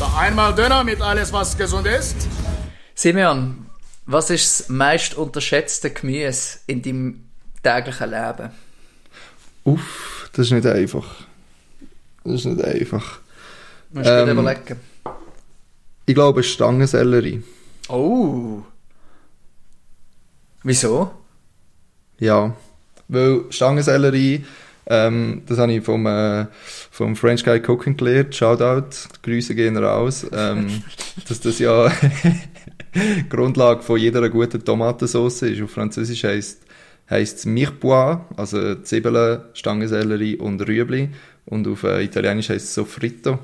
Da einmal Döner mit alles, was gesund ist. Simeon, was ist das meist unterschätzte Gemüse in deinem täglichen Leben? Uff, das ist nicht einfach. Das ist nicht einfach. Musst du Ähm, überlegen. Ich glaube Stangensellerie. Oh. Wieso? Ja, weil Stangensellerie, ähm, das habe ich vom, äh, vom French Guy Cooking gelernt. Shoutout, Grüße gehen raus. Ähm, dass das ja Grundlage von jeder guten Tomatensauce ist. Auf Französisch heisst heisst es Mirepoix, also Zwiebeln, Stangensellerie und Rüebli. Und auf äh, Italienisch heisst es Sofrito.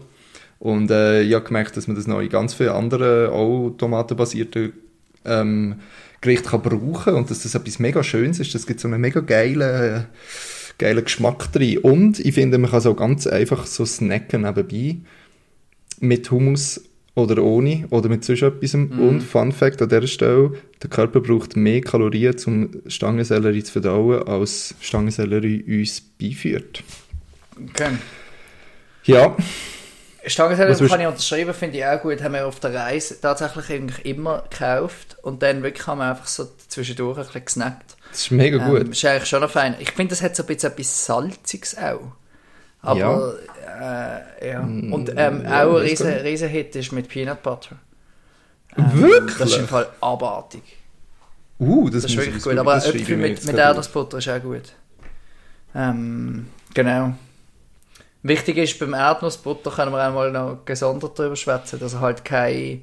Und äh, ich habe gemerkt, dass man das noch in ganz vielen anderen, auch tomatenbasierten ähm, Gerichten kann brauchen und dass das etwas mega Schönes ist. Das gibt so einen mega geilen, geilen Geschmack drin. Und ich finde, man kann so ganz einfach so snacken nebenbei mit Hummus oder ohne oder mit sonst etwas. Und Fun Fact an dieser Stelle, der Körper braucht mehr Kalorien, um Stangensellerie zu verdauen, als Stangensellerie uns beiführt. Okay. Ja, Stangensellerie kann ich unterschreiben, finde ich auch gut. Haben wir auf der Reise tatsächlich eigentlich immer gekauft und dann wirklich haben wir einfach so zwischendurch ein bisschen gesnackt. Das ist mega Ähm, gut. ist eigentlich schon noch fein. Ich finde, das hat so ein bisschen etwas Salziges auch. Aber, äh, ja. Und ähm, ja, auch ein riesen, riesen Hit ist mit Peanut Butter. Wirklich? Das ist im Fall abartig. Uh, das, Das ist wirklich ich gut. Aber Äpfel mit, mit. Erdnussbutter ist auch gut. Ähm, genau. Wichtig ist, beim Erdnussbutter können wir auch mal noch gesondert drüber schwätzen, dass er halt kein,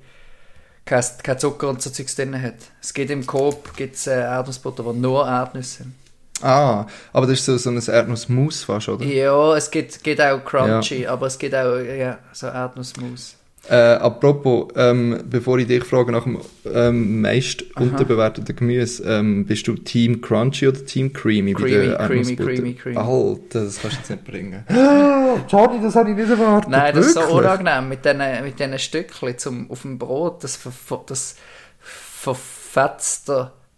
kein, kein Zucker und so Zeugs drin hat. Es gibt im Coop gibt's, äh, Erdnussbutter, wo nur Erdnüsse sind. Ah, aber das ist so, so ein Erdnussmus fast, oder? Ja, es gibt, gibt auch Crunchy, aber es gibt auch ja, so Erdnussmus. Äh, apropos, ähm, bevor ich dich frage nach dem ähm, meist unterbewerteten Gemüse, ähm, bist du Team Crunchy oder Team Creamy? bei Creamy, der creamy, creamy, creamy. Alter, das kannst du jetzt nicht bringen. Johnny, das habe ich nicht erwartet. Nein, das ist so wirklich? unangenehm mit diesen mit diesen Stückchen zum, auf dem Brot. Das, ver, das verfetzt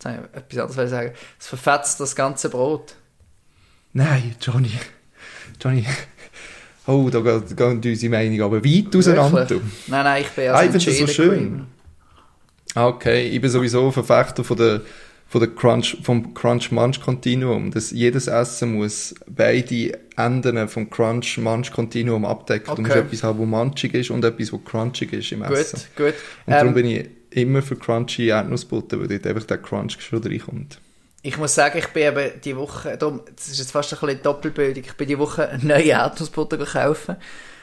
ich etwas anderes sagen, das verfetzt das ganze Brot. Nein, Johnny. Johnny. Oh, da geht, gehen unsere Meinungen aber weit auseinander. Wirklich? Nein, nein, ich bin Ah, also ich finde das so schön. Cream. Ah, Okay, ich bin sowieso ein Verfechter von der, von der Crunch, vom Crunch-Munch-Kontinuum. Dass jedes Essen muss beide Enden vom Crunch-Munch-Kontinuum abdecken. Du Okay. musst etwas haben, wo munchig ist und etwas, wo crunchig ist im Essen. Gut, gut. Und darum Ähm, bin ich immer für crunchy Erdnussbutter, weil dort einfach der Crunch schon reinkommt. Ich muss sagen, ich bin eben die Woche, darum, das ist jetzt fast ein bisschen Doppelbildung, ich bin die Woche eine neue Erdnussbutter gekauft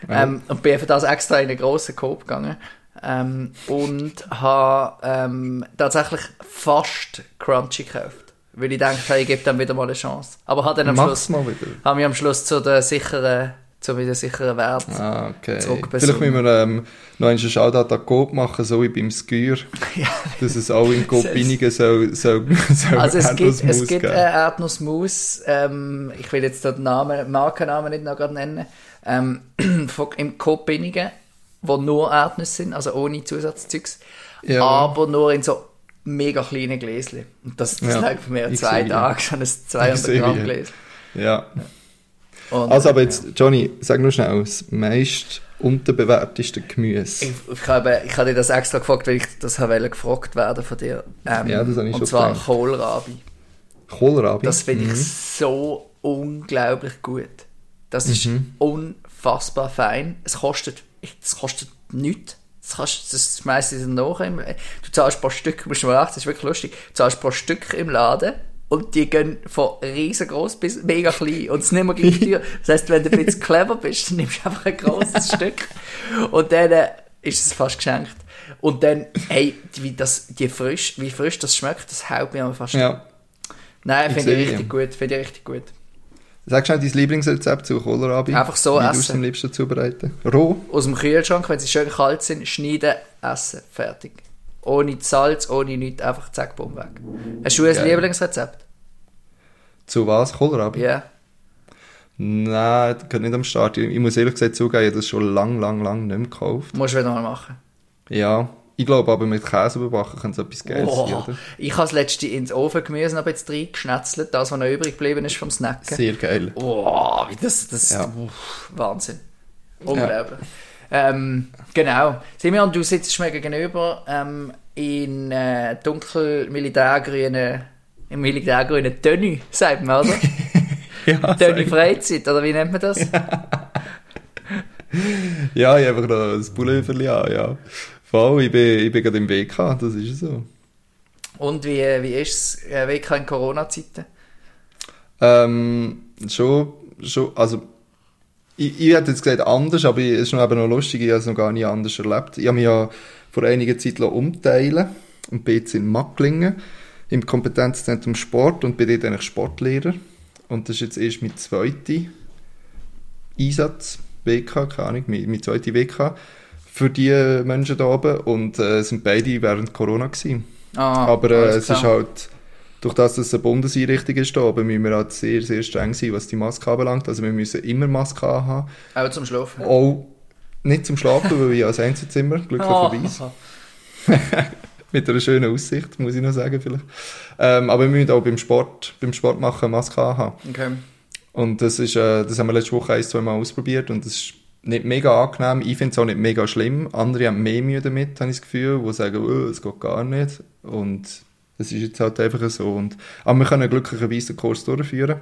ähm, und bin für das extra in einen grossen Coop gegangen ähm, und habe ähm, tatsächlich fast Crunchy gekauft. Weil ich denke, ich gebe dann wieder mal eine Chance. Aber habe dann am Mach's Schluss, habe mich am Schluss zu der sicheren, zu wieder sicheren Wert. Ah, okay. Vielleicht müssen wir ähm, noch einen Shoutout an Coop machen, so wie beim Skür. Dass es auch in Coop Binnigen soll, soll, soll Also es gibt, es Erdnussmus gibt äh, geben. Erdnussmus, ähm, ich will jetzt den Namen, Markennamen nicht noch gerade nennen, ähm, von, im Coop Binnigen, wo nur Erdnüsse sind, also ohne Zusatzzeugs, Ja. aber nur in so mega kleinen Gläschen. Und das, das Ja, lag für mich ich zwei. Tage, so ein Ich 200 sehe Gramm. Gläschen. Ja. Und, Also, aber jetzt, Johnny, sag nur schnell, das meist unterbewerteste Gemüse. Ich, ich, habe, ich habe dir das extra gefragt, weil ich das habe gefragt werden von dir. Ähm, Ja, das habe ich Und schon zwar gedacht. Kohlrabi. Kohlrabi. Das finde Mhm. ich so unglaublich gut. Das ist Mhm. unfassbar fein. Es kostet, es kostet nichts. Das, kannst, das schmeißt du nach. Im, du zahlst pro Stück, musst du mal achten, das ist wirklich lustig. Du zahlst pro Stück im Laden und die gehen von riesengroß bis mega klein und es nicht mehr gleich teuer. Das heisst, wenn du ein bisschen clever bist, dann nimmst du einfach ein grosses Stück und dann äh, ist es fast geschenkt. Und dann, hey, wie, das, die frisch, wie frisch das schmeckt, das haut mir fast Ja. Nein, finde ich richtig gut. Finde ich richtig gut. Sag schnell dein Lieblingsrezept zu Kohlrabi. Einfach so Wie essen. du es am liebsten zubereiten? Roh? Aus dem Kühlschrank, wenn sie schön kalt sind, schneiden, essen. Fertig. Ohne Salz, ohne nichts, einfach zack, bumm, weg. Hast du ein. Lieblingsrezept? Zu was? Kohlrabi? Ja. Nein, das geht nicht am Start. Ich, ich muss ehrlich gesagt zugeben, ich habe das schon lang, lang, lang nicht mehr gekauft. Musst du wieder mal machen. Ja. Ich glaube aber mit Käse überbacken könnte es etwas Geiles sein, oder? ich habe das letzte ins Ofengemüse noch jetzt reingeschnetzelt, das, was noch übrig geblieben ist vom Snacken. Sehr geil. Oh, wie das, das Ja. uff, Wahnsinn. Unglaublich. Ähm, genau. Simeon, du sitzt mir gegenüber ähm, in äh, im militärgrünen Tönny, sagt man, oder? ja, Tönny Freizeit, oder wie nennt man das? ja, ich habe einfach noch das Pullover an, ja. Voll, ich bin, ich bin gerade im WK, das ist so. Und wie, wie ist es äh, WK in Corona-Zeiten? Ähm, schon, schon, also, ich, ich hätte jetzt gesagt anders, aber es ist noch eben noch lustig, ich habe es noch gar nicht anders erlebt. Ich habe mich ja vor einiger Zeit umteilen und bin jetzt in Macklingen im Kompetenzzentrum Sport und bin dort eigentlich Sportlehrer. Und das ist jetzt erst mein zweiter Einsatz, WK, keine Ahnung, mein, mein zweiter WK für die Menschen da oben und äh, sind beide während Corona gewesen. Ah, Aber äh, es klar. ist halt, durch das, dass es eine Bundeseinrichtung ist, da oben, müssen wir halt sehr, sehr streng sein, was die Maske anbelangt. Also wir müssen immer Maske haben. Auch zum Schlafen. Auch nicht zum Schlafen, weil ich als Einzelzimmer, glücklicherweise. Ah, Mit einer schönen Aussicht, muss ich noch sagen vielleicht. Ähm, aber wir müssen auch beim Sport, beim Sport machen Maske haben. okay. Und das ist, äh, das haben wir letzte Woche ein, zwei Mal ausprobiert und das ist nicht mega angenehm. Ich finde es auch nicht mega schlimm. Andere haben mehr Mühe damit, habe ich das Gefühl, die sagen, oh, es geht gar nicht. Und das ist jetzt halt einfach so. Und, aber wir können glücklicherweise den Kurs durchführen.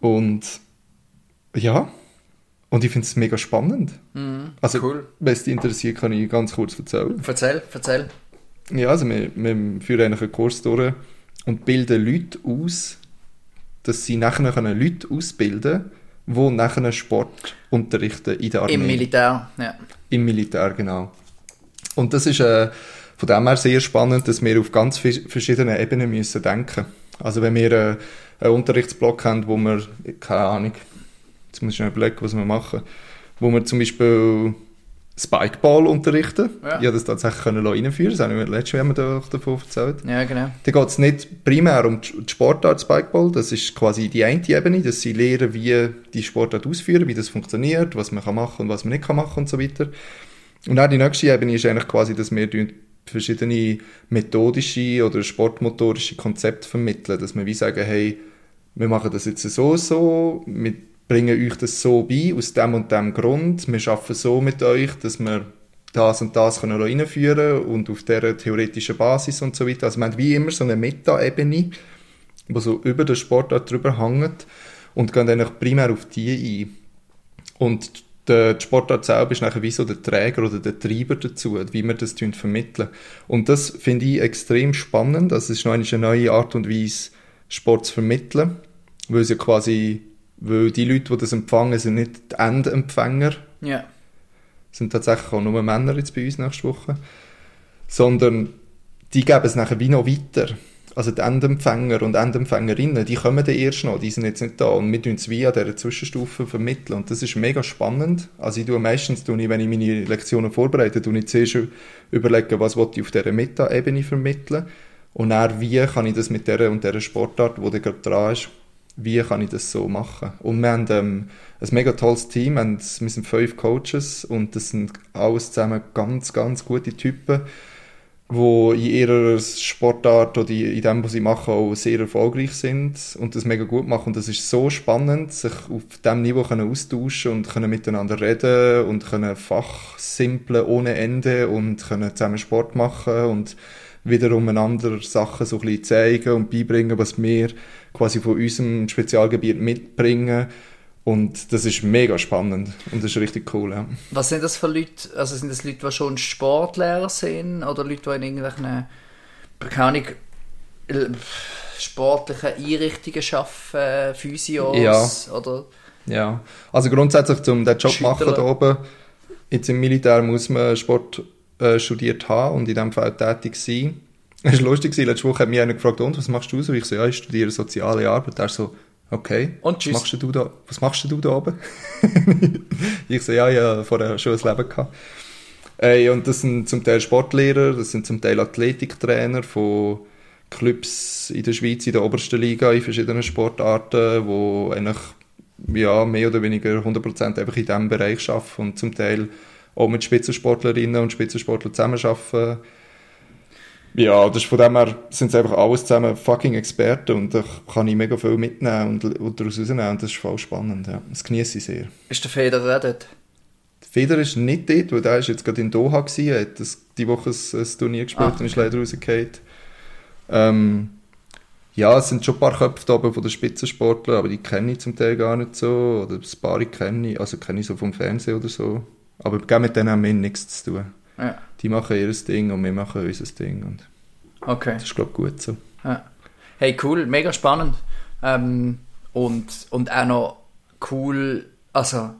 Und ja, und ich finde es mega spannend. Mhm. Also, Cool. wenn es dich interessiert, kann ich ganz kurz erzählen. Erzähl, erzähl. Ja, also wir, wir führen eigentlich einen Kurs durch und bilden Leute aus, dass sie nachher können Leute ausbilden die nachher Sport unterrichten in der Armee. Im Militär, ja. Im Militär, genau. Und das ist äh, von dem her sehr spannend, dass wir auf ganz verschiedenen Ebenen müssen denken Also wenn wir äh, einen Unterrichtsblock haben, wo wir, keine Ahnung, jetzt muss ich noch überlegen, was wir machen, wo wir zum Beispiel Spikeball unterrichten. Ja. Ich habe das tatsächlich können reinführen das haben wir letztes Jahr davon erzählt. Ja, genau. Da geht es nicht primär um die Sportart Spikeball, das ist quasi die eine Ebene, dass sie lernen, wie die Sportart ausführen, wie das funktioniert, was man kann machen und was man nicht kann machen und so weiter. Und dann die nächste Ebene ist eigentlich quasi, dass wir verschiedene methodische oder sportmotorische Konzepte vermitteln, dass wir wie sagen, hey, wir machen das jetzt so so, wir bringen euch das so bei, aus dem und dem Grund, wir arbeiten so mit euch, dass wir das und das können reinführen und auf dieser theoretischen Basis und so weiter. Also wir haben wie immer so eine Meta-Ebene, die so über den Sportart drüber hängt und gehen dann primär auf die ein. Und der Sportart selber ist nachher wie so der Träger oder der Treiber dazu, wie wir das vermitteln. Und das finde ich extrem spannend. Also es ist noch eine neue Art und Weise, Sport zu vermitteln, weil es ja quasi, weil die Leute, die das empfangen, sind nicht die Endempfänger, Ja. sind tatsächlich auch nur Männer jetzt bei uns nächste Woche, sondern die geben es nachher wie noch weiter. Also die Endempfänger und Endempfängerinnen, die kommen dann erst noch, die sind jetzt nicht da und wir tun es wie an dieser Zwischenstufe vermitteln und das ist mega spannend. Also ich tue meistens, tue ich, wenn ich meine Lektionen vorbereite, tue ich zuerst überlegen, was will ich auf dieser Meta-Ebene vermitteln und dann, wie kann ich das mit der und der Sportart, die gerade dran ist, wie kann ich das so machen? Und wir haben ähm, ein mega tolles Team, wir, sind fünf Coaches und das sind alles zusammen ganz, ganz gute Typen, die in ihrer Sportart oder in dem, was sie machen, auch sehr erfolgreich sind und das mega gut machen. Und das ist so spannend, sich auf diesem Niveau können austauschen und können miteinander reden und können fachsimpeln ohne Ende und können zusammen Sport machen und wiederum einander Sachen so ein bisschen zeigen und beibringen, was wir quasi von unserem Spezialgebiet mitbringen. Und das ist mega spannend und das ist richtig cool. Ja. Was sind das für Leute? Also sind das Leute, die schon Sportlehrer sind oder Leute, die in irgendwelchen, keine Ahnung, sportlichen Einrichtungen arbeiten, Physios Ja. oder... Ja, also grundsätzlich, um den Job zu machen da oben, jetzt im Militär muss man Sport äh, studiert haben und in dem Fall tätig sein. Es war lustig, letzte Woche hat mich einer gefragt, und, was machst du so? Ich so, ja, ich studiere soziale Arbeit. Er so, okay, Und was tschüss. machst du da, was machst du da oben? ich so, ja, habe vorher schon ein Leben gehabt. Ey, und das sind zum Teil Sportlehrer, das sind zum Teil Athletiktrainer von Clubs in der Schweiz, in der obersten Liga, in verschiedenen Sportarten, wo eigentlich ja, mehr oder weniger 100% einfach in diesem Bereich arbeiten und zum Teil auch mit Spitzensportlerinnen und Spitzensportlern zusammenarbeiten. Ja, das ist von dem her sind es einfach alles zusammen fucking Experten und da kann ich mega viel mitnehmen und, und daraus rausnehmen und das ist voll spannend, ja. Das genieße ich sehr. Ist der Federer auch dort? Feder ist nicht dort, weil der ist jetzt gerade in Doha gewesen, er hat das, die Woche ein, ein Turnier gespielt Ah, und ist leider rausgefallen. Ähm, ja, es sind schon ein paar Köpfe da oben von den Spitzensportlern, aber die kenne ich zum Teil gar nicht so. Oder ein paar kenne ich, also kenne ich so vom Fernsehen oder so. Aber mit denen haben wir nichts zu tun. Ja. Die machen ihr Ding und wir machen unser Ding. Und Okay. das ist, glaube ich, gut so. Ja. Hey, cool, mega spannend. Ähm, und, und auch noch cool, also,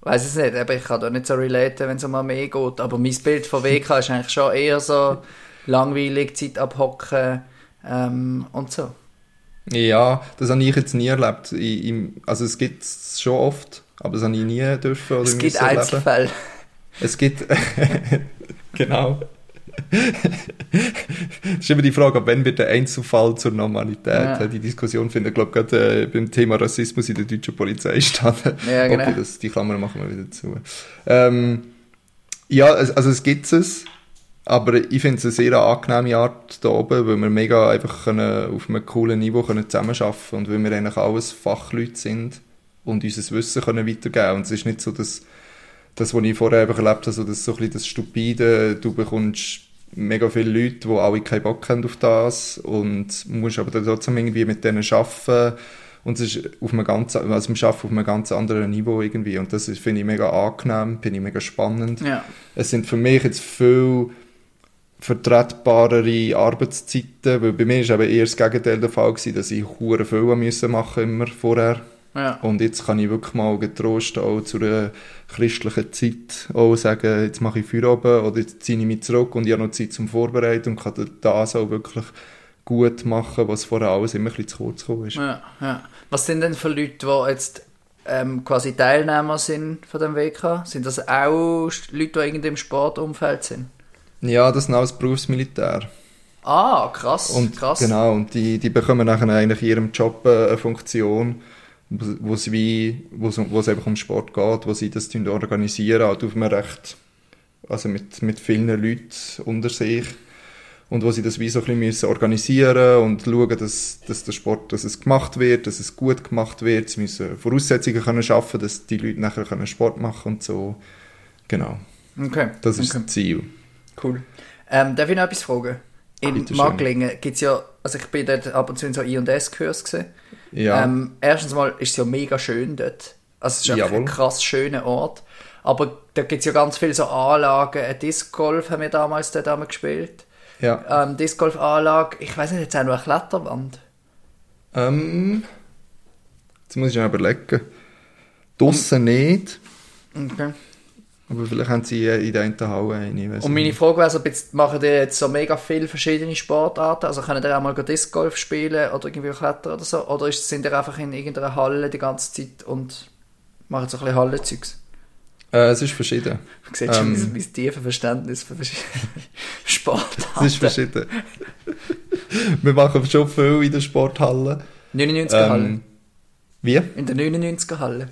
weiß es nicht, aber ich kann da nicht so relaten, wenn es um Armee geht, aber mein Bild von WK ist eigentlich schon eher so langweilig, Zeit abhocken ähm, und so. Ja, das habe ich jetzt nie erlebt. Ich, ich, also es gibt es schon oft, aber das habe ich nie dürfen oder Es gibt müssen erleben. Es gibt... genau. das ist immer die Frage, ab wann wird der Einzelfall zur Normalität? Ja. Die Diskussion findet, glaube ich, gerade äh, beim Thema Rassismus in der deutschen Polizei statt. Ja, genau. Okay, das, die Klammer machen wir wieder zu. Ähm, ja, es- also es gibt es, aber ich finde es eine sehr angenehme Art da oben, weil wir mega einfach können auf einem coolen Niveau können zusammenarbeiten und weil wir eigentlich alles Fachleute sind und unser Wissen können weitergeben. Und es ist nicht so, dass das, was ich vorher einfach erlebt habe, so das, so ein bisschen das Stupide, du bekommst mega viele Leute, die alle keinen Bock haben auf das und musst aber dann trotzdem irgendwie mit denen arbeiten und es ist auf einem ganz, also wir arbeiten auf einem ganz anderen Niveau irgendwie und das finde ich mega angenehm, finde ich mega spannend. Ja. Es sind für mich jetzt viel vertretbarere Arbeitszeiten, weil bei mir ist eben eher das Gegenteil der Fall gewesen, dass ich hure viel machen immer vorher Ja. und jetzt kann ich wirklich mal getrost auch zu einer christlichen Zeit auch sagen, jetzt mache ich Feierabend oder jetzt ziehe ich mich zurück und ich habe noch Zeit zum Vorbereiten und kann das auch wirklich gut machen, was vorher alles immer ein bisschen zu kurz gekommen ist. Ja, ja. Was sind denn für Leute, die jetzt ähm, quasi Teilnehmer sind von dem WK? Sind das auch Leute, die irgendwie im Sportumfeld sind? Ja, das sind alles Berufsmilitär. Ah, krass, Und, krass. Genau, und die, die bekommen nachher eigentlich in ihrem Job äh, eine Funktion, wo, sie wie, wo, es- es einfach um Sport geht, wo sie das organisieren, halt auf einem recht, also mit, mit vielen Leuten unter sich. Und wo sie das wie so ein bisschen müssen organisieren und schauen, dass, dass der Sport, dass es gemacht wird, dass es gut gemacht wird. Sie müssen Voraussetzungen können schaffen, dass die Leute nachher können Sport machen und so. Genau, Okay, das ist okay. das Ziel. cool. Ähm, darf ich noch etwas fragen? In. Magglingen gibt es ja, also ich bin dort ab und zu in so I&S-Kurs gesehen. Ja, Ähm, erstens mal ist es ja mega schön dort. Also es ist einfach Jawohl. ein krass schöner Ort. Aber da gibt es ja ganz viele so Anlagen. Ein Disc Golf haben wir damals dort einmal gespielt. ja. Ähm, Disc Golf Anlage. Ich weiß nicht, jetzt auch noch eine Kletterwand. Ähm, jetzt muss ich noch überlegen. Draussen nicht, Okay. Aber vielleicht haben sie in der einen Halle eine. Und meine. Frage wäre so, jetzt machen die jetzt so mega viele verschiedene Sportarten? Also können die auch mal Disc Golf spielen oder irgendwie klettern oder so? Oder sind die einfach in irgendeiner Halle die ganze Zeit und machen so ein bisschen Hallenzeugs? Äh, es ist verschieden. Du siehst schon Ähm. mein, mein tiefes Verständnis für verschiedene Sportarten. Es ist verschieden. Wir machen schon viel in der Sporthalle. 99er Halle. Ähm, wie? In der 99er Halle.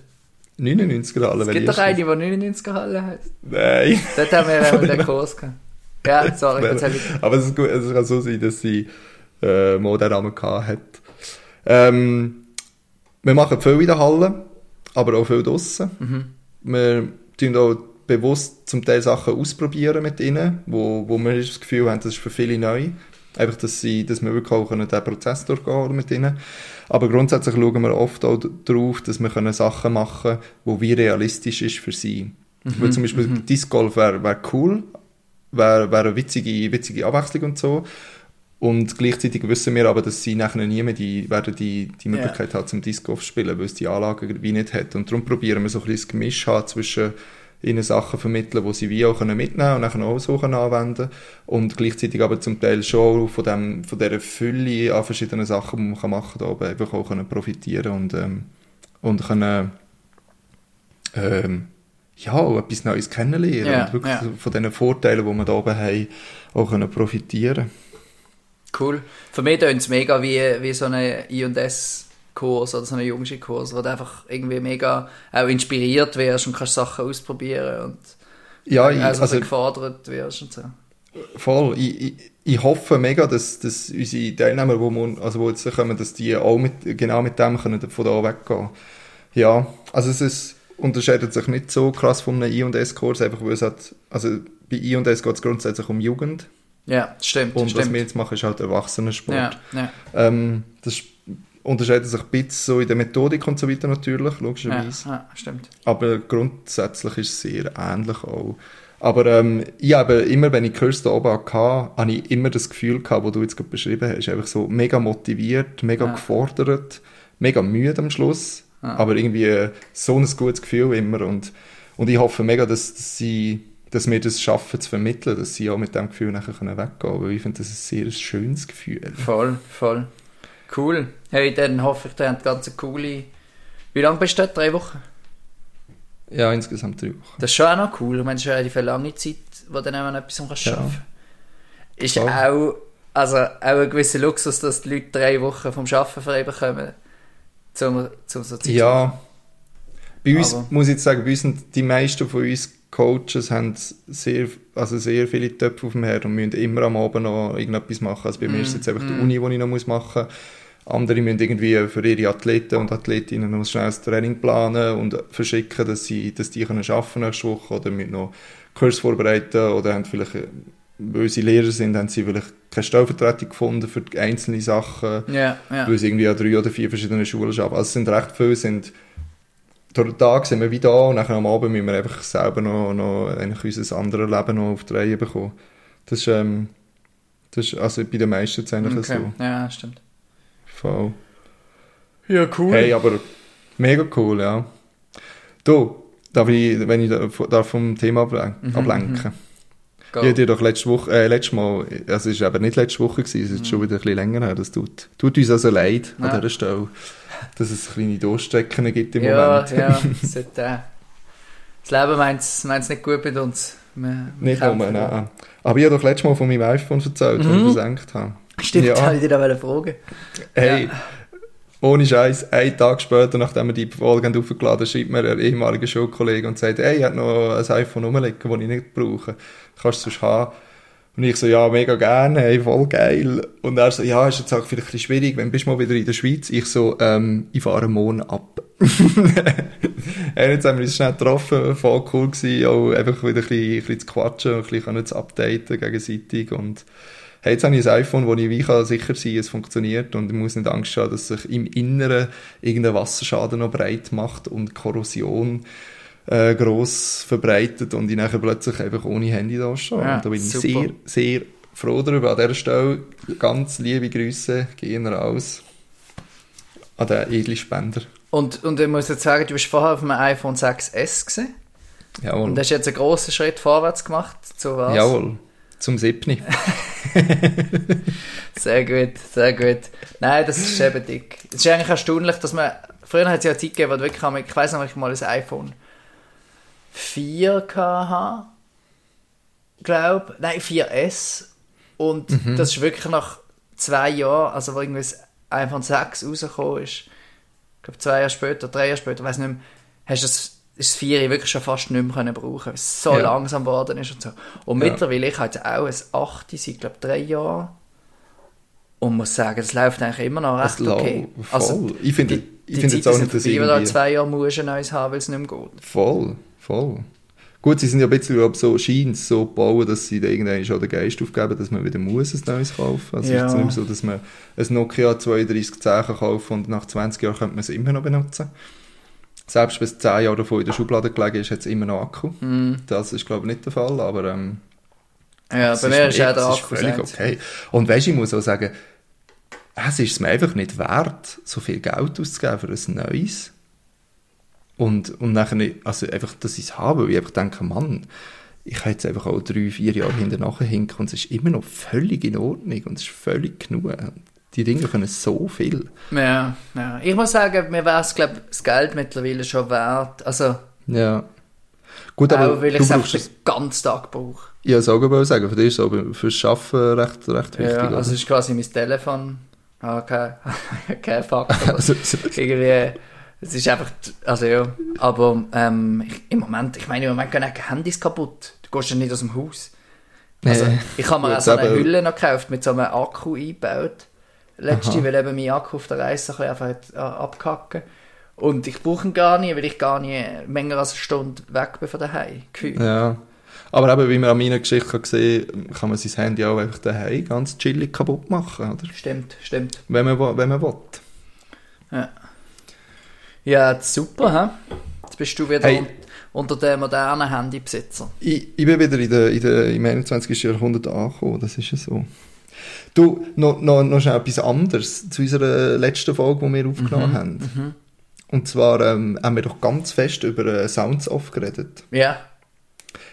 99er Halle. Es gibt doch eine, die 99er Halle heisst. Nein. Dort haben wir einmal den Kurs gehabt. Ja, sorry, habe ich... Aber es, ist gut, es kann so sein, dass sie äh, mal den Namen gehabt hat. Ähm, wir machen viel in der Halle, aber auch viel draussen. Mhm. Wir tun auch bewusst zum Teil Sachen ausprobieren mit ihnen, wo, wo wir das Gefühl haben, das ist für viele neu. Einfach, dass, sie, dass wir wirklich auch können den Prozess durchgehen mit ihnen. Aber grundsätzlich schauen wir oft auch darauf, dass wir können Sachen machen können, die wie realistisch ist für sie. Weil zum Beispiel Disc Golf wäre wär cool, wäre wär eine witzige, witzige Abwechslung und so. Und gleichzeitig wissen wir aber, dass sie nachher nie mehr die, werden die, die. Möglichkeit haben, zum Disc Golf zu spielen, weil es die Anlage wie nicht hat. Und darum probieren wir so ein bisschen das Gemisch haben zwischen ihnen Sachen vermitteln, die sie wie auch können mitnehmen und nachher auch so können anwenden. Und gleichzeitig aber zum Teil schon von, dem, von dieser Fülle an verschiedenen Sachen, die man machen kann, da einfach auch können profitieren und, ähm, und können ähm, ja, etwas Neues kennenlernen Ja, und wirklich so von diesen Vorteilen, die wir da oben haben, auch können profitieren. Cool. Für mich tönt es mega wie, wie so ein I&S-Kurs oder so ein Jungski-Kurs, wo du einfach irgendwie mega auch inspiriert wirst und kannst Sachen ausprobieren und Ja, ich, also, also gefordert wirst und so. voll. Ich, ich, ich hoffe mega, dass, dass unsere Teilnehmer, die wir- also wo jetzt kommen, dass die auch mit, genau mit dem können von da weggehen. Ja, also es ist, unterscheidet sich nicht so krass von einem I- und S-Kurs, einfach weil es hat, also bei I und S geht es grundsätzlich um Jugend Ja, stimmt. und was stimmt. wir jetzt machen, ist halt Erwachsenensport. ja, ja, Ähm, das unterscheidet sich ein bisschen so in der Methodik und so weiter natürlich, logischerweise. ja, stimmt. Aber grundsätzlich ist es sehr ähnlich auch. Aber ähm, ich habe immer, wenn ich Kurs da oben hatte, habe ich immer das Gefühl gehabt, was du jetzt gerade beschrieben hast. Einfach so mega motiviert, mega Ja. gefordert, mega müde am Schluss. Ja. Aber irgendwie äh, so ein gutes Gefühl immer. Und, und ich hoffe mega, dass, dass, sie, dass wir das schaffen zu vermitteln, dass sie auch mit dem Gefühl nachher können weggehen können. Weil ich finde, das ist ein sehr schönes Gefühl. Voll, voll. Cool. Hey, dann hoffe ich, ihr habt ganz eine coole... Wie lange bist du dort? Drei Wochen? Ja, insgesamt drei Wochen. Das ist schon auch noch cool. Ich meine, das ist relativ lange Zeit, wo dann auch etwas kannst Ja. arbeiten Ist Voll. auch, also auch ein gewisser Luxus, dass die Leute drei Wochen vom Arbeiten frei bekommen, zum, zum so machen. Ja, bei uns, Aber- muss ich jetzt sagen, bei uns die meisten von uns Coaches haben sehr, also sehr viele Töpfe auf dem Herd und müssen immer am Abend noch irgendetwas machen. Also bei mir ist es jetzt einfach die Uni, die ich noch machen muss. Andere müssen irgendwie für ihre Athleten und Athletinnen noch schnell das Training planen und verschicken, dass, sie, dass die können arbeiten nächste Woche oder müssen noch Kurs vorbereiten oder haben vielleicht, weil sie Lehrer sind, haben sie vielleicht keine Stellvertretung gefunden für einzelne Sachen Ja, ja. weil es irgendwie an drei oder vier verschiedenen Schulen arbeiten. Also es sind recht viele, sind durch den Tag sind wir wieder da und nachher am Abend müssen wir einfach selber noch, noch eigentlich unser anderes Leben noch auf die Reihe bekommen. Das ist, ähm, das ist also bei den meisten jetzt eigentlich Okay. so. Ja, stimmt. Voll. Ja, cool. Hey, aber mega cool, ja. Du, darf ich, wenn ich da- vom Thema ablen Mhm, ablenken. Go. Ich dir doch letzte Woche, äh, letztes Mal, also es ist aber nicht letzte Woche gewesen, es ist schon wieder ein bisschen länger her, das tut, tut uns also leid an Mhm. Ja. dieser Stelle, dass es kleine Durststrecken gibt im ja, Moment. ja, sollte, äh, das Leben meint es nicht gut mit uns. Wir, wir Nicht da. nein. Aber ich habe doch letztes Mal von meinem iPhone erzählt, Mhm. ich versenkt habe. Stimmt, Ja. ja. habe ich dir da fragen Hey, ohne Scheiß, einen Tag später, nachdem wir die Folge aufgeladen haben, schreibt mir ein ehemaliger Schulkollege und sagt, hey, ich habe noch ein iPhone rumliegen, das ich nicht brauche. Kannst du es haben? Und ich so, ja, mega gerne, hey, voll geil. Und er so, ja, ist jetzt auch vielleicht ein bisschen schwierig, wenn bist du mal wieder in der Schweiz? Ich so, ähm, ich fahre morgen ab. hey, jetzt haben wir uns schnell getroffen, voll cool gewesen, auch einfach wieder ein bisschen, ein bisschen zu quatschen, ein bisschen zu updaten gegenseitig und hey, jetzt habe ich ein iPhone, wo ich wie kann sicher sein es funktioniert und ich muss nicht Angst haben, dass sich im Inneren irgendein Wasserschaden noch breit macht und Korrosion äh, gross verbreitet und ich nachher plötzlich einfach ohne Handy da stehe. Ja, da bin ich super. sehr, sehr froh darüber. An dieser Stelle ganz liebe Grüße gehen raus an den edlen Spender. Und, und ich muss jetzt sagen, du bist vorher auf einem iPhone 6S gesehen Jawohl. und hast jetzt einen grossen Schritt vorwärts gemacht. Zu was? Jawohl. Zum Siebni. Sehr gut, sehr gut. Nein, das ist eben dick. Es ist eigentlich erstaunlich, dass man. Früher hat es ja eine Zeit gegeben, wo wirklich, ich weiß noch, ich mal ein iPhone 4 hatte, glaube Nein, 4S. Und Mhm. das ist wirklich nach zwei Jahren, also wo irgendwie das iPhone 6 rausgekommen ist, ich glaube zwei Jahre später, drei Jahre später, weiß nicht mehr, hast du das, ist das 4 wirklich schon fast nicht mehr können brauchen, weil es so Ja. langsam geworden ist und so. Und Ja. mittlerweile, ich habe jetzt auch ein 8 seit, glaube drei Jahren. Und muss sagen, das läuft eigentlich immer noch recht Das okay. voll. Ich finde- ich finde jetzt auch nicht, dass irgendwie- zwei Jahre musst ein neues haben, weil es nicht mehr geht. Voll, voll. Gut, sie sind ja ein bisschen glaub, so scheint so gebaut, dass sie da irgendwann schon den Geist aufgeben, dass man wieder muss ein neues kaufen. Also Ja. es ist nicht so, dass man ein Nokia 3210 kann kaufen und nach 20 Jahren könnte man es immer noch benutzen. Selbst wenn es 10 Jahre davon in der Schublade gelegen ist, hat es immer noch Akku. Mhm. Das ist glaube ich nicht der Fall, aber ähm, Ja, bei mir ist auch der Akku völlig okay. Und weißt ich muss auch sagen, es ist mir einfach nicht wert, so viel Geld auszugeben für ein neues. Und, und nachher nicht, also einfach, dass ich es habe, weil ich einfach denke, Mann, ich kann jetzt einfach auch drei, vier Jahre hinterher hinken und es ist immer noch völlig in Ordnung und es ist völlig genug. Die Dinge können so viel. Ja, ja. Ich muss sagen, mir wäre es, glaube das Geld mittlerweile schon wert. Also, Ja. Gut, aber auch weil ich es einfach den ganzen Tag brauche. ich wollte es auch gerade sagen, für dich ist es aber fürs Arbeiten recht, recht wichtig. Ja, also es ist quasi mein Telefon. Ah, kein, kein Fakt, aber Also, irgendwie, es ist einfach, also ja, aber ähm, ich, im Moment, ich meine, im Moment gehen auch Handys kaputt. Du gehst ja nicht aus dem Haus. Also, Nee. ich habe mir auch so eine Hülle noch gekauft mit so einem Akku eingebaut. Letzte, Aha. weil eben mein Akku auf der Reise ein bisschen äh, abkacken. Und ich brauche ihn gar nicht, weil ich gar nicht länger als eine Stunde weg bin von daheim. Gefühlt. Ja. Aber eben, wie man an meiner Geschichte kann sehen kann, man sein Handy auch einfach daheim ganz chillig kaputt machen, oder? Stimmt, stimmt. Wenn man, wenn man will. Ja, ja super, hä? Jetzt bist du wieder Hey. un- unter den modernen Handybesitzer. Ich, ich bin wieder in der, in der, im 21. Jahrhundert angekommen, das ist ja so. Du, noch, noch, noch schnell etwas anderes zu unserer letzten Folge, die wir aufgenommen haben. Und zwar ähm, haben wir doch ganz fest über äh, Sounds off geredet. Ja.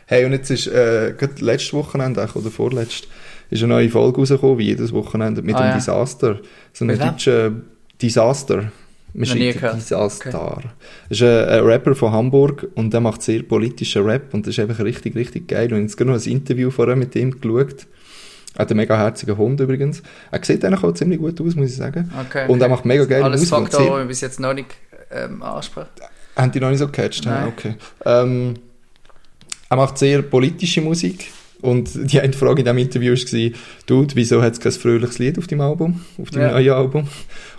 Hey, und jetzt ist äh, gerade letztes Wochenende oder vorletzt, ist eine neue Folge rausgekommen, wie jedes Wochenende, mit Ah, dem ja. Disaster. So einem deutschen Disaster. Man schreibt gehört. Disaster. Das ist ein, ein Rapper von Hamburg und der macht sehr politischen Rap und das ist einfach richtig, richtig geil. Und jetzt gerade noch ein Interview vorher mit ihm geschaut. Er hat einen mega herzigen Hund übrigens. Er sieht eigentlich auch ziemlich gut aus, muss ich sagen. Okay, Und er macht mega geile Alles Musik. und Faktoren, die wir bis jetzt noch nicht ähm, ansprechen. haben die noch nicht so gecatcht? Nein. Okay. Ähm, er macht sehr politische Musik. Und die eine Frage in diesem Interview war, Dude, wieso hat es kein fröhliches Lied auf deinem Album, auf deinem Ja. neuen Album?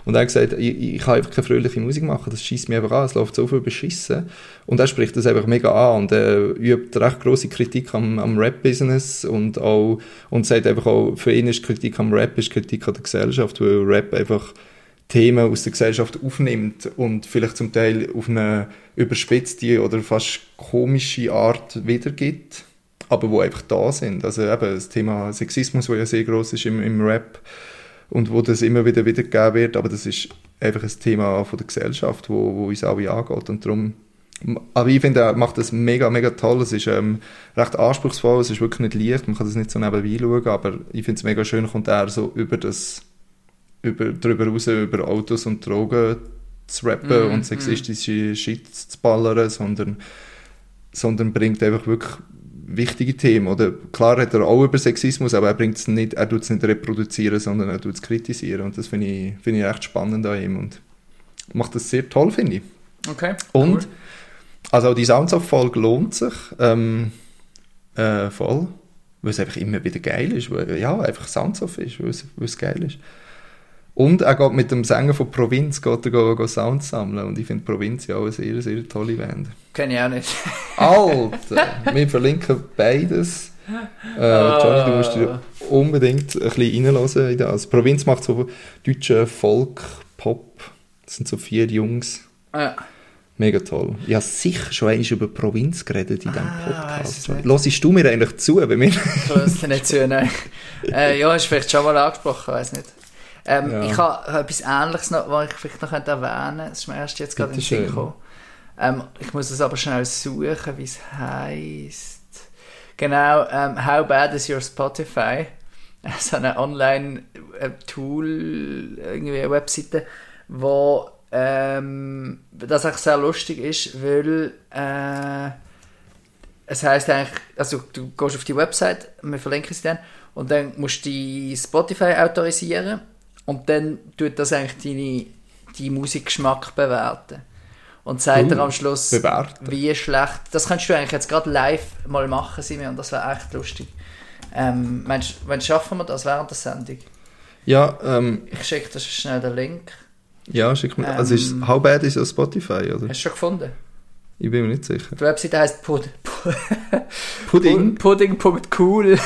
Und er hat gesagt, ich, ich kann einfach keine fröhliche Musik machen, das schießt mich einfach an, es läuft so viel beschissen. Und er spricht das einfach mega an und er übt recht grosse Kritik am, am Rap-Business und auch, und sagt einfach auch, für ihn ist Kritik am Rap ist Kritik an der Gesellschaft, weil Rap einfach Themen aus der Gesellschaft aufnimmt und vielleicht zum Teil auf eine überspitzte oder fast komische Art wiedergibt, aber wo einfach da sind. Also eben das Thema Sexismus, wo ja sehr groß ist im, im Rap und wo das immer wieder wiedergegeben wird, aber das ist einfach ein Thema von der Gesellschaft, wo, wo uns alle angeht und darum aber ich finde, er macht das mega, mega toll. Es ist ähm, recht anspruchsvoll, es ist wirklich nicht leicht, man kann das nicht so nebenbei schauen, aber ich finde es mega schön, kommt er so über das über, darüber raus, über Autos und Drogen zu rappen Mm, und sexistische Shit zu ballern, sondern, sondern bringt einfach wirklich wichtige Themen. Oder klar hat er auch über Sexismus, aber er bringt es nicht, er tut es nicht reproduzieren, sondern er tut es kritisieren. Und das finde ich, finde ich echt spannend an ihm und macht das sehr toll, finde ich. Okay. Und, cool. also auch die Sounds-Folge lohnt sich ähm, äh, voll, weil es einfach immer wieder geil ist, weil ja, einfach Sounds-Off ist, weil es geil ist. Und er geht mit dem Sänger von Provinz geht er go, go Sounds sammeln und ich finde Provinz ja auch eine sehr, sehr tolle Band. Kenn ich auch nicht. Alter, wir verlinken beides. Äh, Johnny, du musst dir unbedingt ein bisschen reinhören in das. Provinz macht so deutschen Folk, Pop, das sind so vier Jungs. Ja. Mega toll. Ich habe sicher schon einmal über Provinz geredet in diesem Ah, es Podcast. Hörst du mir eigentlich zu, wenn wir... Ich höre dir nicht zu, nein. Äh, ja, hast du vielleicht schon mal angesprochen, weiß nicht. Ähm, Ja. Ich habe etwas Ähnliches noch, was ich vielleicht noch erwähnen könnte. Das ist mir erst jetzt gerade in den Sinn gekommen. Ähm, ich muss es aber schnell suchen, wie es heisst. Genau, ähm, How Bad is Your Spotify? So eine Online-Tool, irgendwie eine Webseite, wo ähm, das eigentlich sehr lustig ist, weil äh, es heißt eigentlich, also du gehst auf die Website, wir verlinken sie dann, und dann musst du die Spotify autorisieren und dann tut das eigentlich deine, deinen Musikgeschmack bewerten. Und sagt Uh, dir am Schluss, bewerten. wie schlecht. Das könntest du eigentlich jetzt gerade live mal machen, Simon, und das wäre echt lustig. Ähm, meinst wann schaffen wir das während der Sendung? Ja, ähm, Ich schicke dir schnell den Link. ja, schick mir... also ist Ähm. How Bad is on Spotify, oder? Hast du schon gefunden? Ich bin mir nicht sicher. Die Webseite heisst Pud Pudding? Pudding.cool.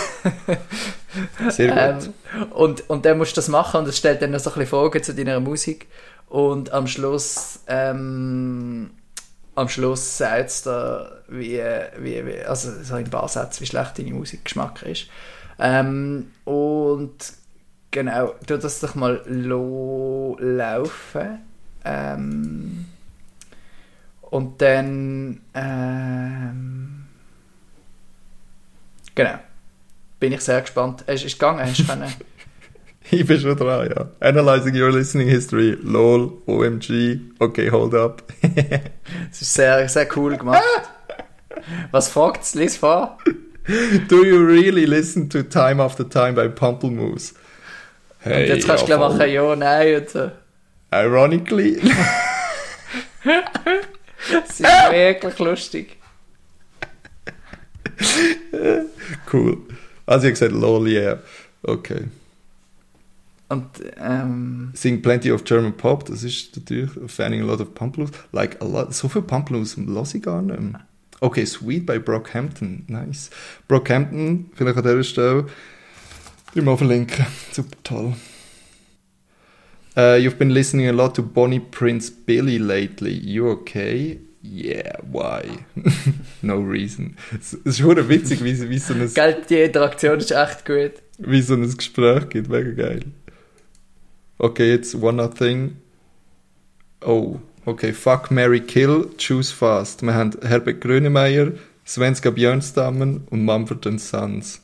Sehr gut. Ähm, und, und dann musst du das machen und es stellt dann noch so ein bisschen Fragen zu deiner Musik. Und am Schluss, ähm, am Schluss sagt es dir, wie, wie, wie, also so in ein paar Sätzen, wie schlecht deine Musikgeschmack ist. Ähm, und genau, tu das doch mal laufen. Ähm, und dann, ähm, genau. Bin ich sehr gespannt. Es ist gegangen, hast du können. Ich bin schon dran, ja. Analyzing your listening history. LOL, OMG. Okay, hold up. Es ist sehr, sehr cool gemacht. Was fragt es? Lies vor. Do you really listen to Time After Time by Pamplemousse? Hey, Und jetzt kannst du gleich machen, ja, nein und so. Ironically. Es ist wirklich lustig. cool. Also ich gesagt, lol, yeah. Okay. Und, ähm, Sing Plenty of German Pop, das ist natürlich fanning a lot of Pamplemousse. Like a lot, so viel Pamplemousse lasse ich gar nicht mehr. Okay, Sweet bei Brockhampton, nice. Brockhampton, vielleicht an dieser Stelle, ich mal verlinken, super toll. Uh, you've been listening a lot to Bonnie Prince Billy lately. You okay? Yeah, why? no reason. Es ist schon witzig, wie, wie, so ein, gell, die Interaktion ist echt gut. wie so ein Gespräch geht. Mega geil. Okay, jetzt one other thing. Oh, okay. Fuck, Mary Kill, choose fast. Wir haben Herbert Grönemeyer, Svenska Björnstammen und Mumford Sons.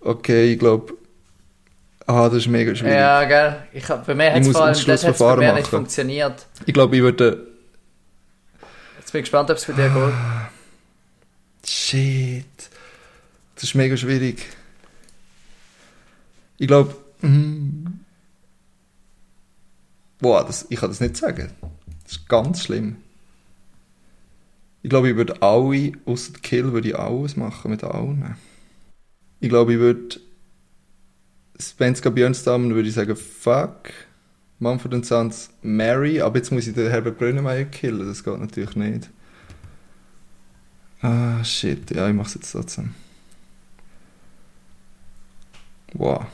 Okay, ich glaube. Ah, das ist mega schwierig. Ja, gell. Ich hab, bei mir hat es vor allem das hat's bei mir nicht funktioniert. Ich glaube, ich würde. Jetzt bin ich gespannt, ob es bei dir geht. Shit. Das ist mega schwierig. Ich glaube. Mm, boah, das, ich kann das nicht sagen. Das ist ganz schlimm. Ich glaube, ich würde alle, außer Kill, würde ich alles machen mit allen. Ich glaube, ich würde. Svenska Björnstammen würde ich sagen, fuck. Mumford Sons, Mary. Aber jetzt muss ich den Herbert Grönemeyer killen. Das geht natürlich nicht. Ah, shit. Ja, ich mach's jetzt trotzdem. Wow.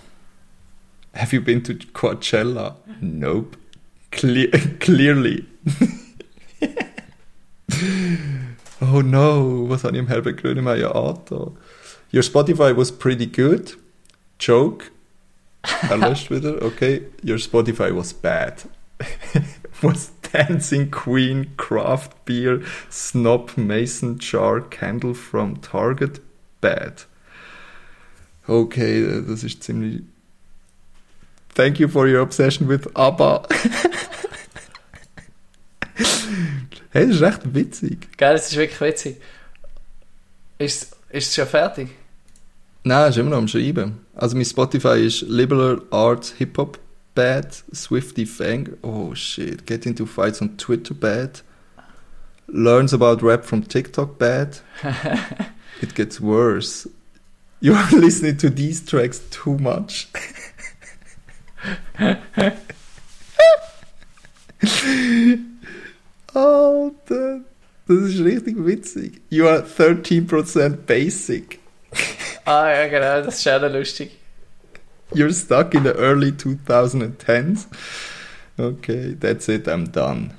Have you been to Coachella? Nope. Cle clearly. oh no, was habe ich im Herbert Grönemeyer angetan? Your Spotify was pretty good. Joke. Er löscht wieder. Okay. Your Spotify was bad. was Dancing Queen, Craft Beer, Snob Mason Jar Candle from Target bad. Okay, das ist ziemlich. Thank you for your obsession with ABBA. hey, das ist recht witzig. Gell, das ist wirklich witzig. Ist es schon fertig? Nein, ist immer noch am Schreiben. Also mein Spotify ist Liberal Arts Hip Hop Bad, Swifty Fang, oh shit, Get into Fights on Twitter Bad, Learns about Rap from TikTok Bad, It gets worse. You are listening to these tracks too much. Alter, das ist richtig witzig. You are 13% basic. Ah, ja, genau, das ist auch noch lustig. You're stuck in the early 2010s. Okay, that's it, I'm done.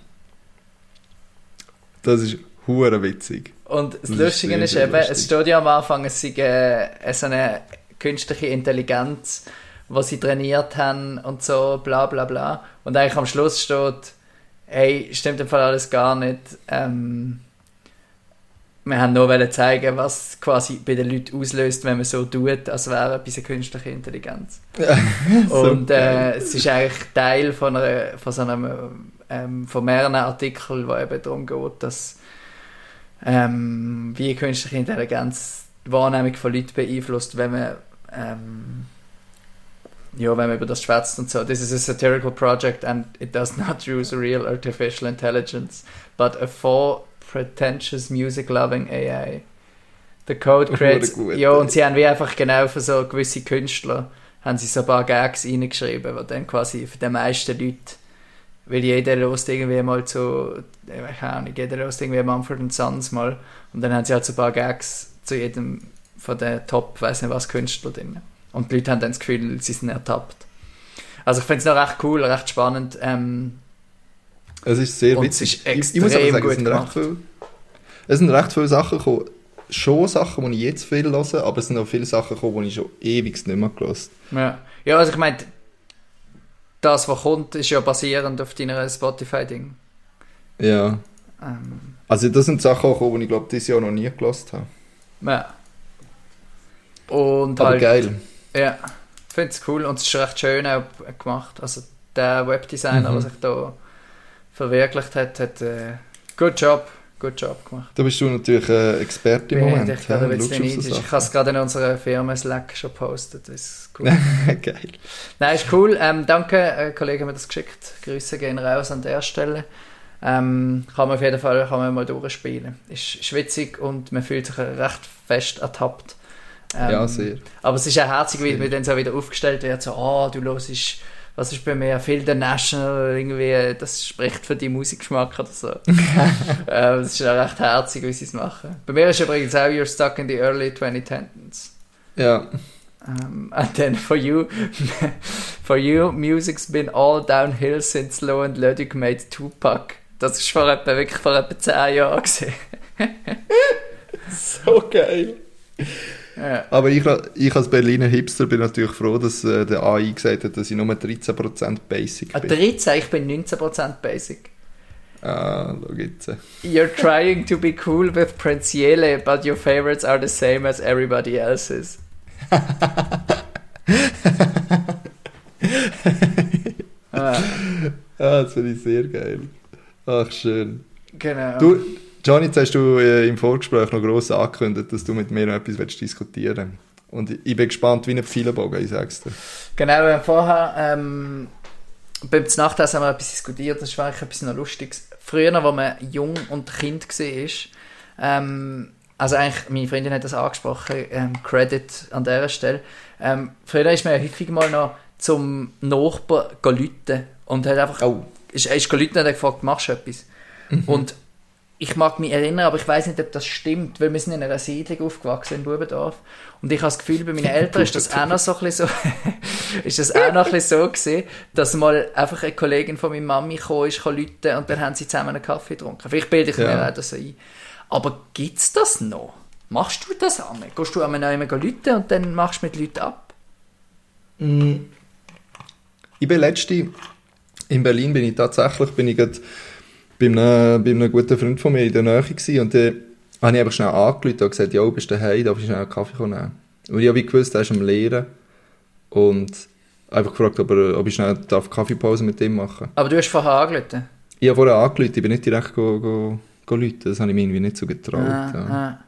Das ist hure witzig. Und das, Das ist Lustige ist eben, es steht ja am Anfang, es sei äh, so eine künstliche Intelligenz, die sie trainiert haben und so, bla bla bla. Und eigentlich am Schluss steht, hey, stimmt im Fall alles gar nicht. Ähm, wir haben nur wollen zeigen, was quasi bei den Leuten auslöst, wenn man so tut, als wäre etwas eine künstliche Intelligenz. So Und äh, es ist eigentlich Teil von, einer, von so einem ähm, von mehreren Artikeln, wo eben darum geht, dass ähm, wie künstliche Intelligenz die Wahrnehmung von Leuten beeinflusst, wenn man ähm, ja, wenn man über das schwätzt und so. This is a satirical project and it does not use real artificial intelligence, but a pretentious music-loving AI. The code creates... Gut, ja, und sie haben wie einfach genau für so gewisse Künstler haben sie so ein paar Gags reingeschrieben, die dann quasi für die meisten Leute weil jeder lost irgendwie mal zu, ich keine Ahnung, jeder lost irgendwie Mumford Sons mal und dann haben sie halt so ein paar Gags zu jedem von den Top, weiß nicht was, Künstler drin. Und die Leute haben dann das Gefühl, sie sind ertappt. Also ich finde es noch recht cool, recht spannend. Ähm, Es ist sehr Und witzig. es ist ich, ich muss aber sagen, es sind, recht gemacht. viel, es sind recht viele Sachen gekommen. Schon Sachen, die ich jetzt viel höre, aber es sind auch viele Sachen gekommen, die ich schon ewig nicht mehr gehört ja. ja, also ich meine, das, was kommt, ist ja basierend auf deiner Spotify-Ding. Ja. Ähm, Also das sind Sachen gekommen, die ich glaube dieses Jahr noch nie gehört habe. ja. Und Aber halt, geil. Ja, ich finde es cool und es ist recht schön auch gemacht. Also der Webdesigner, Mhm. der sich da verwirklicht hat, hat äh, good job, good job gemacht. Da bist du natürlich äh, Experte im Bin Moment. ich. Ich Sachen. habe es gerade in unserer Firma Slack schon gepostet. Das ist cool. geil. Nein, ist cool. Ähm, danke, äh, Kollege, hat mir das geschickt. Grüße gehen raus an der Stelle. Ähm, kann man auf jeden Fall kann man mal durchspielen. Ist, ist witzig und man fühlt sich recht fest ertappt. Ähm, Ja, sehr. Aber es ist auch herzig, wie Sehr. mir dann so wieder aufgestellt wird, so, ah, du hörst, was ist bei mir, Phil the National, irgendwie, das spricht für deinen Musikgeschmack oder so. ähm, es ist auch recht herzig, wie sie es machen. Bei mir ist übrigens auch You're Stuck in the Early 2010s. Ja, Um, and then for you, for you, music's been all downhill since Low and Ludwig made Tupac. Das ist vor etwa, wirklich vor etwa 10 Jahren gesehen. so geil. Ja. Aber ich, ich als Berliner Hipster bin natürlich froh, dass äh, der AI gesagt hat, dass ich nur 13% Basic Ah, bin. 13, ich bin 19% Basic. Ah, schau jetzt. You're trying to be cool with Prince Yele, but your favorites are the same as everybody else's. ah, Ah, das finde ich sehr geil. Ach, schön. genau. Du, Johnny, jetzt hast du äh, im Vorgespräch noch gross angekündigt, dass du mit mir noch etwas willst diskutieren Und ich, bin gespannt wie ein Pfeilenbogen, ich sag's dir. Genau, wir haben vorher ähm, beim Nachtessen haben wir etwas diskutiert, das war eigentlich etwas noch Lustiges. Früher, als man jung und Kind war, ähm, also eigentlich, meine Freundin hat das angesprochen, ähm, Credit an dieser Stelle. Ähm, früher ist man ja häufig mal noch zum Nachbarn läuten und hat einfach, Oh. ist, ist läuten und hat gefragt, machst du etwas? Und ich mag mich erinnern, aber ich weiß nicht, ob das stimmt, weil wir sind in einer Siedlung aufgewachsen in Bubendorf und ich habe das Gefühl, bei meinen Eltern ist das auch noch so ein bisschen so, ist das auch noch ein bisschen so gewesen, dass mal einfach eine Kollegin von meiner Mami gekommen ist, kann läuten und dann haben sie zusammen einen Kaffee getrunken. Vielleicht bilde ich mir Ja. auch das so ein. Aber gibt's das noch? Machst du das an? Gehst du einmal neu läuten und dann machst du mit Leuten ab? Ich bin letzte in Berlin bin ich tatsächlich bin ich grad bei einem, bei einem guten Freund von mir in der Nähe gewesen, und dann habe ich einfach schnell angerufen und gesagt, ja, bist du daheim, darf ich schnell einen Kaffee nehmen? Und ich habe gewusst, er ist am Lehren und einfach gefragt, ob, er, ob ich schnell darf Kaffeepause mit ihm machen Aber du hast vorher angerufen. Ich habe vorher angerufen, ich bin nicht direkt go, go, go rufen, das habe ich mir irgendwie nicht so getraut. Ah, ja. ah.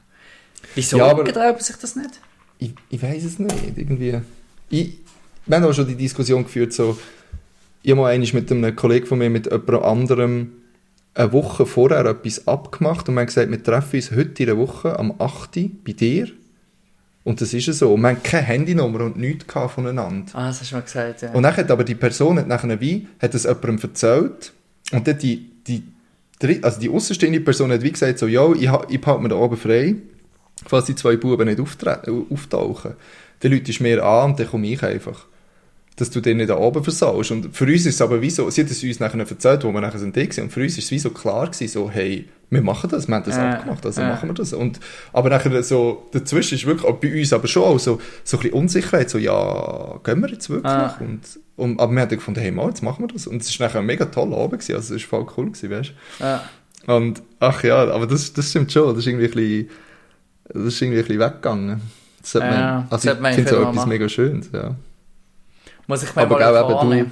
Wieso Ja, aber- sich das nicht? Ich, ich weiß es nicht, irgendwie. Ich, wir haben auch schon die Diskussion geführt, so, ich habe mal mit einem Kollegen von mir, mit jemand anderem, eine Woche vorher etwas abgemacht und wir haben gesagt, wir treffen uns heute in der Woche am 8. bei dir. Und das ist ja so. Und wir haben keine Handynummer und nichts voneinander. Ah, das hast du mal gesagt, ja. Und dann hat aber die Person hat nachher wie, hat es jemandem erzählt und dann die, die, also die außenstehende Person hat wie gesagt so, ja, ich, ich behalte mir da oben frei, falls die zwei Buben nicht äh, auftauchen. Dann läutest du mir an und dann komme ich einfach. Dass du den nicht da oben versaust. Und für uns ist es aber wie so, sie hat es uns nachher erzählt, wo wir nachher sind, und für uns ist es wie so klar gewesen, so, hey, wir machen das, wir haben das Ja, abgemacht, also ja. machen wir das. Und, aber nachher so, dazwischen ist wirklich, auch bei uns aber schon auch so, so ein bisschen Unsicherheit, so, ja, gehen wir jetzt wirklich? Ah. Und, und, aber wir haben dann gefunden, hey, mal, jetzt machen wir das. Und es war nachher ein mega toller Abend, gewesen, also es war voll cool, gewesen, weißt ja. du. Und, ach ja, aber das, das stimmt schon, das ist irgendwie ein bisschen, das ist irgendwie ein bisschen weggegangen. Das Ja, man, das also man ich finde wieder etwas mal mega Schönes, ja. Muss ich mir Aber mal eben,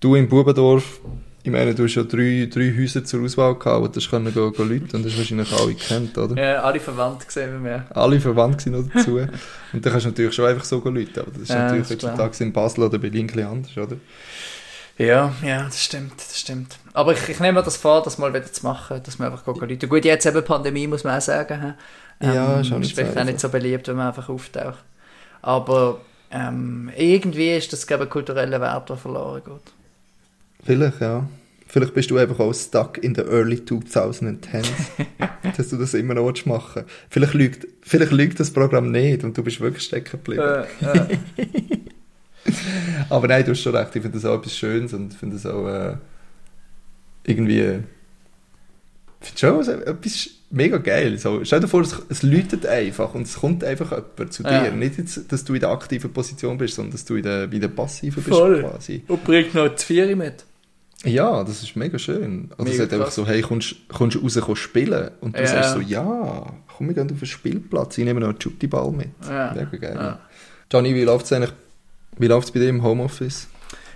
du, du im Bubendorf, ich meine, du hast ja drei, drei Häuser zur Auswahl gehabt, wo du können gehen, gehen Leute und das hast wahrscheinlich alle gekannt, oder? Ja, alle verwandt gesehen bei mir. Alle verwandt sind noch dazu. und dann kannst du natürlich schon einfach so gehen, Leute, aber das ist Ja, natürlich heutzutage in Basel oder Berlin ein bisschen anders, oder? Ja, ja, das stimmt, das stimmt. Aber ich, ich nehme mir das vor, das mal wieder zu machen, dass wir einfach gehen Leute. Gut, jetzt eben Pandemie, muss man auch sagen. hä? Ja, ähm, ist auch nicht ist vielleicht so auch nicht so beliebt, wenn man einfach auftaucht. Aber ähm, irgendwie ist das, glaube ich, ein kultureller Wert, der verloren geht. Vielleicht, ja. Vielleicht bist du einfach auch stuck in the early 2010s, dass du das immer noch willst machen Vielleicht lügt, vielleicht lügt das Programm nicht und du bist wirklich stecken geblieben. Äh, äh, Aber nein, du hast schon recht, ich finde das auch etwas Schönes und finde das auch äh, irgendwie. Schon etwas mega geil. So, stell dir vor, es, es läutet einfach und es kommt einfach jemand zu dir. Ja. Nicht, jetzt, dass du in der aktiven Position bist, sondern dass du in der, in der passiven bist Voll. quasi. und bringt noch die Vieri mit. Ja, das ist mega schön. Also es sagt einfach so, hey, kommst du raus kommst spielen? Und du Ja. sagst so, ja, komm, wir gehen auf den Spielplatz, ich nehme noch einen Shooty-Ball mit. Ja. Mega geil. Ja. Johnny, wie läuft es eigentlich, wie läuft's bei dir im Homeoffice?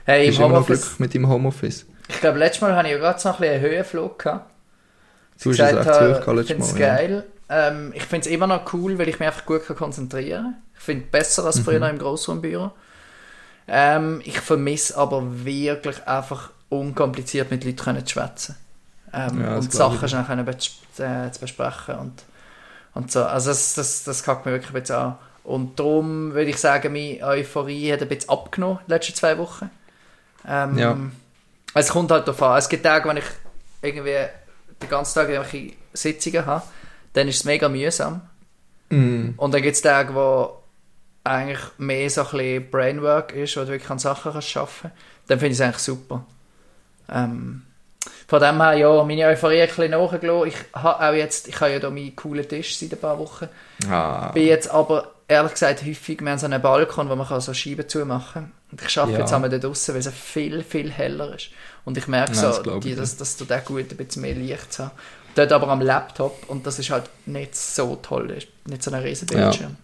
Hey, Bist im Homeoffice, glücklich mit deinem Homeoffice? ich glaube, letztes Mal hatte ich ja gerade so ein bisschen einen Höhenflug gehabt. Du hast es echt habe, gehabt ich letztes finde es Mal. Ja. geil. Ähm, ich finde es immer noch cool, weil ich mich einfach gut kann konzentrieren kann. Ich finde es besser Mhm. als früher im Grossraumbüro. Ähm, ich vermisse aber wirklich einfach unkompliziert mit Leuten können zu schwätzen. Ähm, Ja, und Sachen schnell können äh, zu besprechen und, und so. Also das, das, das kackt mir wirklich ein bisschen an. Und darum würde ich sagen, meine Euphorie hat ein bisschen abgenommen in den letzten zwei Wochen. Ähm, Ja. Es kommt halt darauf an. Es gibt Tage, wenn ich irgendwie den ganzen Tag irgendwelche Sitzungen habe, dann ist es mega mühsam. Mm. Und dann gibt es Tage, wo eigentlich mehr so ein bisschen Brainwork ist, wo du wirklich an Sachen kannst arbeiten Dann finde ich es eigentlich super. Ähm, von dem her, ja, meine Euphorie ein bisschen nachgelassen. Ich habe auch jetzt, ich habe ja da meinen coolen Tisch seit ein paar Wochen. Ah. Bin jetzt aber, ehrlich gesagt, häufig, wir haben so einen Balkon, wo man kann so Scheiben zumachen kann. Und ich arbeite Ja. jetzt einmal da draussen, weil es viel, viel heller ist. Und ich merke Ja, so, das die, dass, dass du da gut ein bisschen mehr Licht haben. Dort aber am Laptop, und das ist halt nicht so toll, ist nicht so ein riesen Ja. Bildschirm.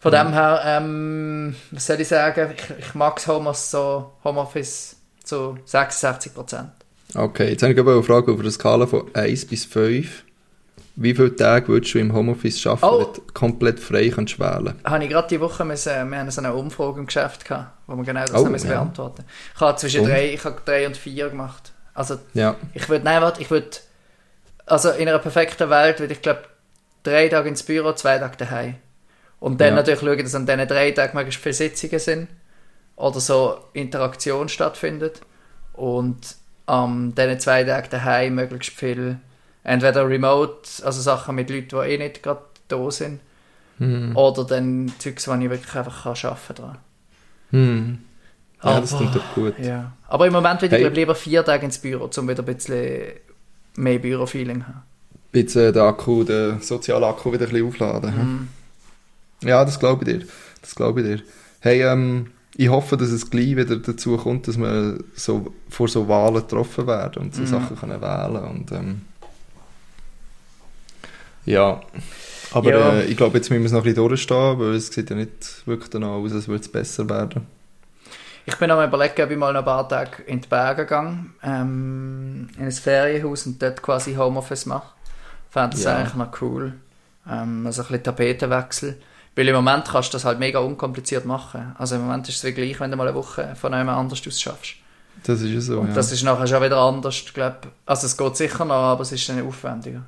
Von dem her, ähm, was soll ich sagen, ich, ich mag das Homeoffice so, Homeoffice zu 66 Prozent. Okay, jetzt habe ich aber eine Frage auf einer Skala von 1 bis 5. Wie viele Tage würdest du im Homeoffice arbeiten, Oh. wenn du komplett frei kannst wählen habe ich gerade die Woche müssen, wir haben so eine Umfrage im Geschäft gehabt, wo wir genau das Oh, müssen ja. beantworten. Ich habe zwischen Und? drei, ich habe drei und vier gemacht. Also Ja, ich würde, nein, warte, ich würde, also in einer perfekten Welt würde ich glaube drei Tage ins Büro, zwei Tage daheim. Und dann Ja. natürlich schauen, dass an diesen drei Tagen möglichst viele Sitzungen sind oder so Interaktion stattfindet und an diesen zwei Tagen daheim möglichst viel entweder remote, also Sachen mit Leuten, die eh nicht gerade da sind, hm. oder dann Zeugs, wo ich wirklich einfach kann arbeiten kann. Hm. ja das Aber- klingt doch gut. Ja. Aber im Moment würde ich Hey. glaub, lieber vier Tage ins Büro, um wieder ein bisschen mehr Bürofeeling zu haben. Bitte den Akku, den sozialen Akku wieder ein bisschen aufladen. hm? Ja, das glaube ich dir. Das glaube ich dir. Hey, ähm, ich hoffe, dass es gleich wieder dazu kommt, dass wir so vor so Wahlen getroffen werden und so Mhm. Sachen können wählen und ähm, ja. Aber Ja. Äh, ich glaube, jetzt müssen wir es noch ein bisschen durchstehen, weil es sieht ja nicht wirklich danach aus, als würde es besser werden. Ich bin am überlegen, ob ich mal noch ein paar Tage in die Berge gehe, ähm, in ein Ferienhaus und dort quasi Homeoffice mache. Fände das Ja. eigentlich noch cool. Ähm, also ein bisschen Tapetenwechsel. Weil im Moment kannst du das halt mega unkompliziert machen. Also im Moment ist es wie gleich, wenn du mal eine Woche von jemand anders aus schaffst. Das ist ja so. Und ja. das ist nachher schon wieder anders, glaube Also es geht sicher noch, aber es ist dann aufwendiger.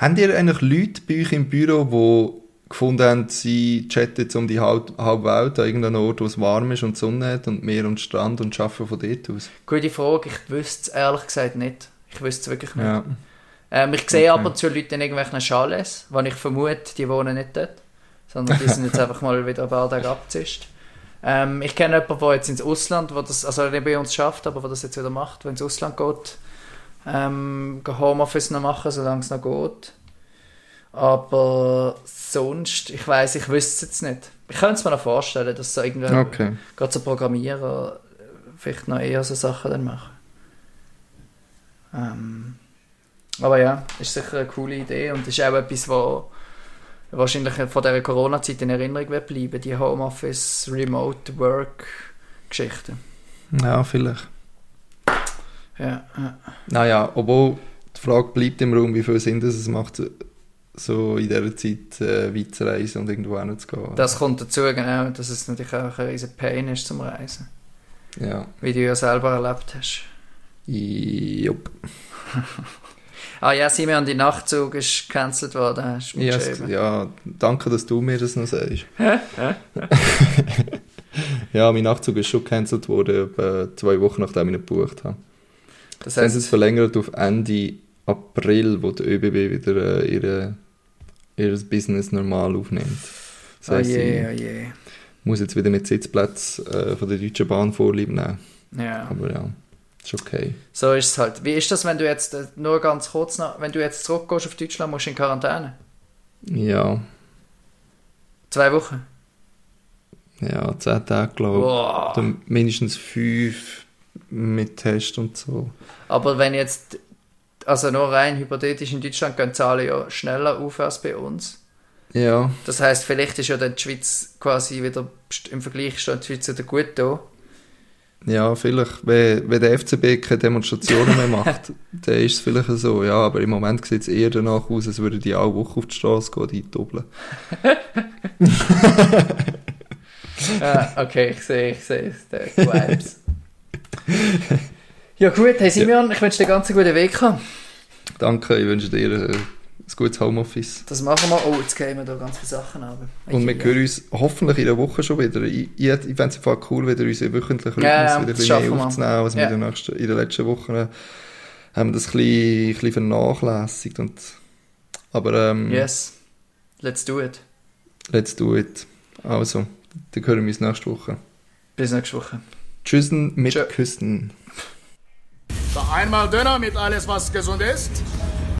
Habt ihr eigentlich Leute bei euch im Büro, die gefunden haben, sie chatten jetzt um die halbe Welt an irgendeinem Ort, wo es warm ist und die Sonne hat und Meer und Strand und arbeiten von dort aus? Gute Frage, ich wüsste es ehrlich gesagt nicht. Ich wüsste es wirklich nicht. Ja. Ähm, ich sehe Okay. ab und zu Leute in irgendwelchen Chalets, wo ich vermute, die wohnen nicht dort, sondern die sind jetzt einfach mal wieder ein paar Tage abgezischt. Ähm, ich kenne jemanden, der jetzt ins Ausland, wo das, also nicht bei uns schafft, aber der das jetzt wieder macht, wenn ins Ausland geht, ähm, Homeoffice noch machen, solange es noch geht. Aber sonst, ich weiß, ich wüsste es jetzt nicht. Ich könnte es mir noch vorstellen, dass so irgendwie, Okay. gerade so Programmierer vielleicht noch eher so Sachen dann machen. Ähm, aber ja, ist sicher eine coole Idee und ist auch etwas, wo wahrscheinlich von dieser Corona-Zeit in Erinnerung wird bleiben, die Homeoffice, Remote Work Geschichten. Ja, vielleicht. Ja, ja. Naja, obwohl die Frage bleibt im Raum, wie viel Sinn das es macht, so in dieser Zeit äh, weit zu reisen und irgendwo hinzugehen. Das kommt dazu, genau, dass es natürlich auch ein riesen Pain ist zum Reisen. Ja. Wie du ja selber erlebt hast. Jupp. Ah ja, Simon, die Nachtzug ist gecancelt worden, hast du mir Ja, geschrieben. es- ja, danke, dass du mir das noch sagst. ja, mein Nachtzug ist schon gecancelt worden, etwa zwei Wochen nachdem ich ihn gebucht habe. Das Dann ist es heißt, verlängert auf Ende April, wo der ÖBB wieder äh, ihre, ihr Business normal aufnimmt. Das oh heisst, je, oh ich je. muss jetzt wieder mit Sitzplätzen äh, von der Deutschen Bahn Vorlieb nehmen. Ja. Aber ja, ist okay. So ist es halt. Wie ist das, wenn du jetzt, äh, nur ganz kurz noch, wenn du jetzt zurückgehst auf Deutschland, musst du in Quarantäne? Ja, Zwei Wochen? ja, zehn Tage glaube ich. Oder mindestens fünf mit Test und so. Aber wenn jetzt, also nur rein hypothetisch in Deutschland gehen die Zahlen ja schneller auf als bei uns. Ja, Das heißt, vielleicht ist ja dann die Schweiz quasi wieder, im Vergleich steht die Schweiz wieder gut da. ja, vielleicht, wenn, wenn der FCB keine Demonstrationen mehr macht, dann ist es vielleicht so, ja, aber im Moment sieht es eher danach aus, als würden die alle Woche auf die Straße gehen, die doppeln. ah, okay, ich sehe, ich sehe die Vibes. ja gut, hey Simeon, ich wünsche dir einen ganz guten Weg. Danke, ich wünsche dir äh, ein gutes Homeoffice. Das machen wir. Oh, jetzt kämen da ganz viele Sachen ab. Und wir hören uns hoffentlich in der Woche schon wieder. Ich, ich, ich fände es cool, wieder unseren wöchentlichen Rhythmus Ja, ja, wieder ein bisschen mehr wir. aufzunehmen, als wir Ja. in, der nächsten, in den letzten Wochen äh, haben wir das ein bisschen, ein bisschen vernachlässigt. Und, aber ähm, Yes. Let's do it. let's do it. Also, dann hören wir uns nächste Woche. Bis nächste Woche. Tschüssen mit Tschö. Küssen. So einmal Döner mit alles, was gesund ist.